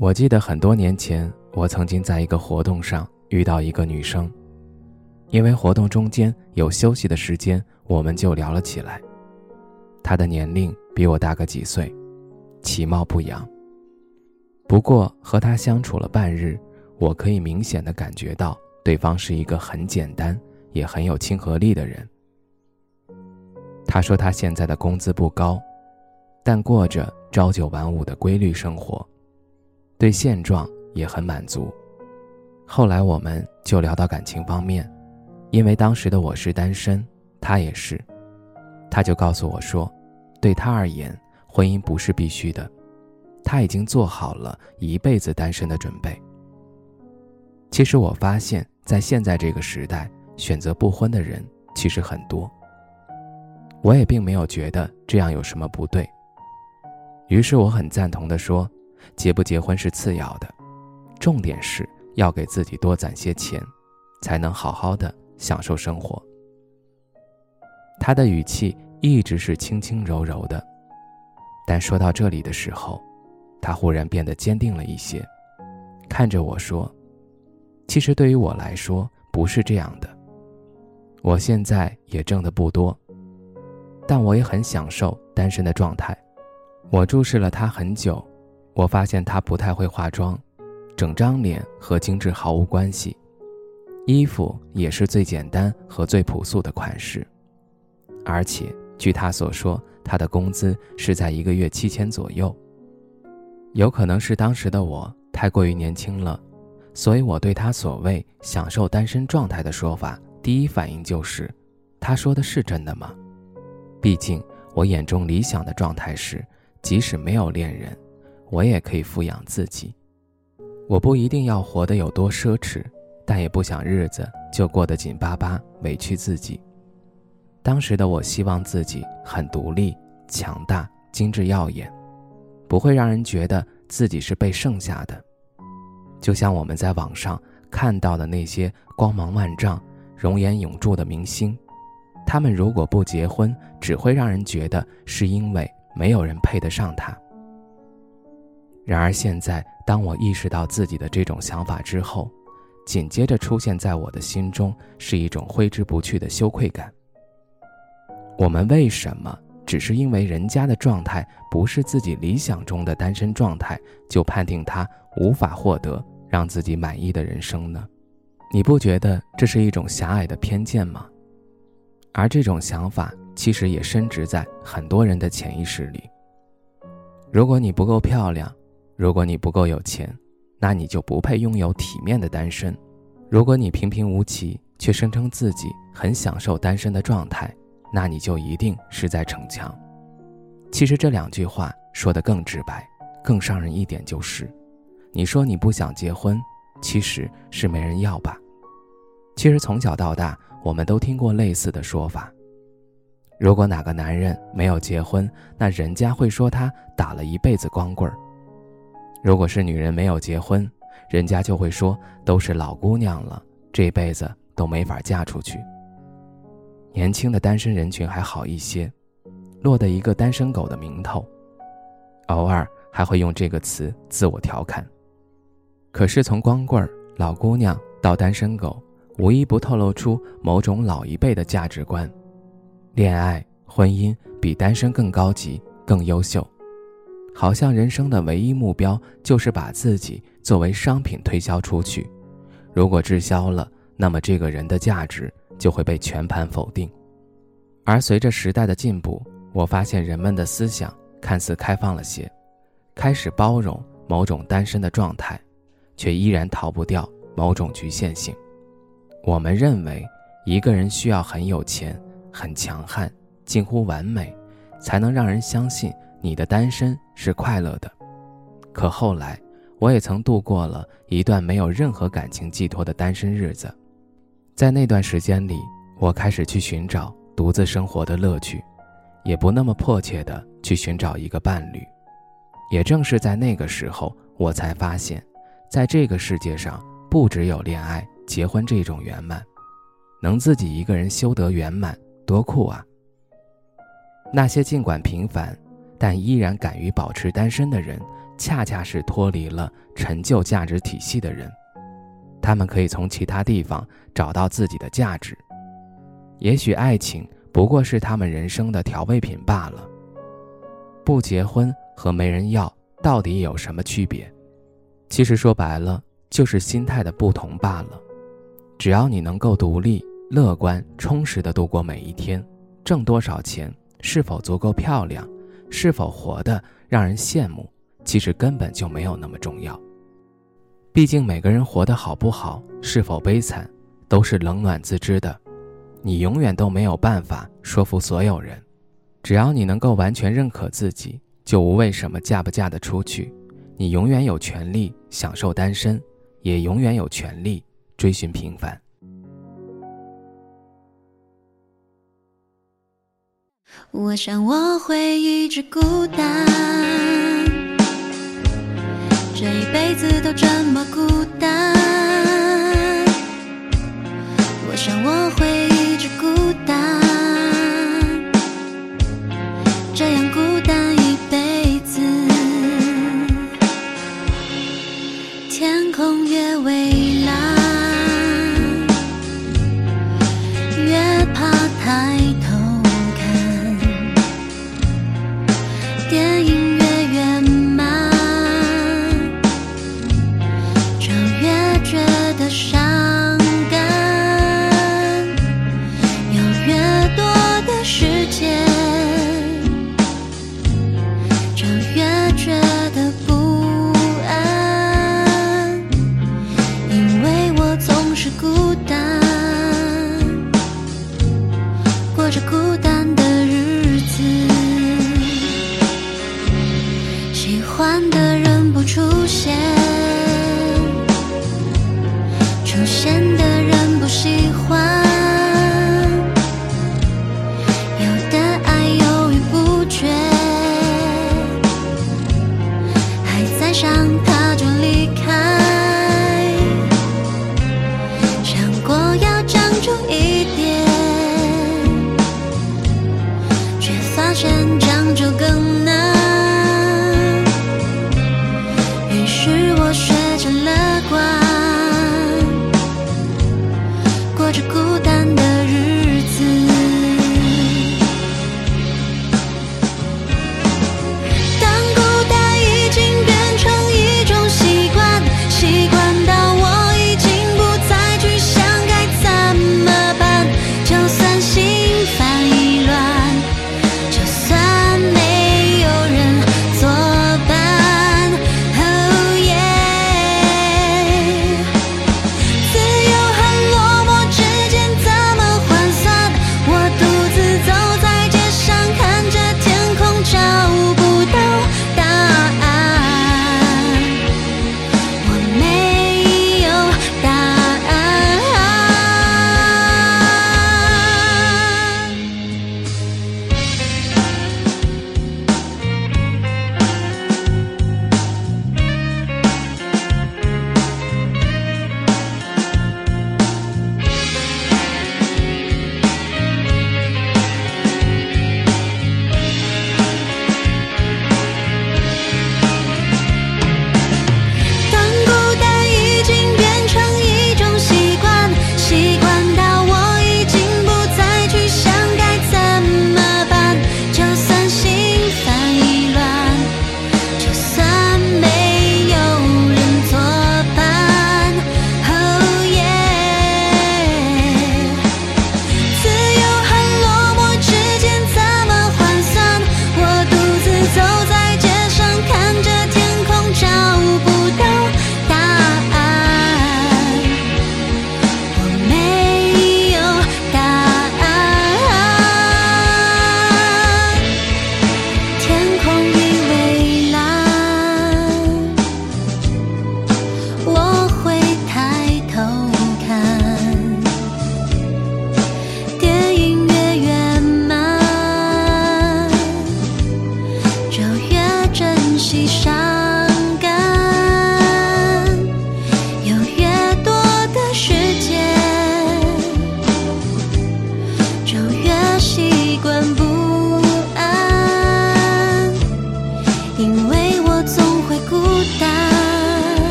我记得很多年前，我曾经在一个活动上遇到一个女生，因为活动中间有休息的时间，我们就聊了起来。她的年龄比我大个几岁，其貌不扬。不过和她相处了半日，我可以明显的感觉到对方是一个很简单也很有亲和力的人。她说她现在的工资不高，但过着朝九晚五的规律生活。对现状也很满足。后来我们就聊到感情方面，因为当时的我是单身，他也是，他就告诉我说，对他而言，婚姻不是必须的，他已经做好了一辈子单身的准备。其实我发现，在现在这个时代，选择不婚的人其实很多。我也并没有觉得这样有什么不对。于是我很赞同的说。结不结婚是次要的，重点是要给自己多攒些钱，才能好好的享受生活。他的语气一直是轻轻柔柔的，但说到这里的时候，他忽然变得坚定了一些，看着我说：“其实对于我来说不是这样的，我现在也挣的不多，但我也很享受单身的状态。”我注视了他很久。我发现她不太会化妆，整张脸和精致毫无关系，衣服也是最简单和最朴素的款式，而且据她所说，她的工资是在一个月七千左右。有可能是当时的我太过于年轻了，所以我对她所谓享受单身状态的说法，第一反应就是，她说的是真的吗？毕竟我眼中理想的状态是，即使没有恋人。我也可以富养自己，我不一定要活得有多奢侈，但也不想日子就过得紧巴巴，委屈自己。当时的我希望自己很独立、强大、精致耀眼，不会让人觉得自己是被剩下的。就像我们在网上看到的那些光芒万丈、容颜永驻的明星，他们如果不结婚，只会让人觉得是因为没有人配得上他。然而现在，当我意识到自己的这种想法之后，紧接着出现在我的心中是一种挥之不去的羞愧感。我们为什么只是因为人家的状态不是自己理想中的单身状态，就判定他无法获得让自己满意的人生呢？你不觉得这是一种狭隘的偏见吗？而这种想法其实也深植在很多人的潜意识里。如果你不够漂亮，如果你不够有钱，那你就不配拥有体面的单身；如果你平平无奇，却声称自己很享受单身的状态，那你就一定是在逞强。其实这两句话说得更直白、更伤人一点，就是：你说你不想结婚，其实是没人要吧？其实从小到大，我们都听过类似的说法：如果哪个男人没有结婚，那人家会说他打了一辈子光棍儿。如果是女人没有结婚，人家就会说都是老姑娘了，这辈子都没法嫁出去。年轻的单身人群还好一些，落得一个单身狗的名头，偶尔还会用这个词自我调侃。可是从光棍儿、老姑娘到单身狗，无一不透露出某种老一辈的价值观：恋爱、婚姻比单身更高级、更优秀。好像人生的唯一目标就是把自己作为商品推销出去，如果滞销了，那么这个人的价值就会被全盘否定。而随着时代的进步，我发现人们的思想看似开放了些，开始包容某种单身的状态，却依然逃不掉某种局限性。我们认为一个人需要很有钱、很强悍、近乎完美，才能让人相信。你的单身是快乐的，可后来我也曾度过了一段没有任何感情寄托的单身日子。在那段时间里，我开始去寻找独自生活的乐趣，也不那么迫切的去寻找一个伴侣。也正是在那个时候，我才发现，在这个世界上，不只有恋爱、结婚这种圆满，能自己一个人修得圆满，多酷啊！那些尽管平凡，但依然敢于保持单身的人，恰恰是脱离了陈旧价值体系的人。他们可以从其他地方找到自己的价值。也许爱情不过是他们人生的调味品罢了。不结婚和没人要到底有什么区别？其实说白了，就是心态的不同罢了。只要你能够独立、乐观、充实的度过每一天，挣多少钱，是否足够漂亮，是否活得让人羡慕，其实根本就没有那么重要。毕竟每个人活得好不好，是否悲惨，都是冷暖自知的。你永远都没有办法说服所有人。只要你能够完全认可自己，就无为什么嫁不嫁得出去。你永远有权利享受单身，也永远有权利追寻平凡。我想我会一直孤单。这一辈子都这么孤是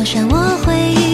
我想我会。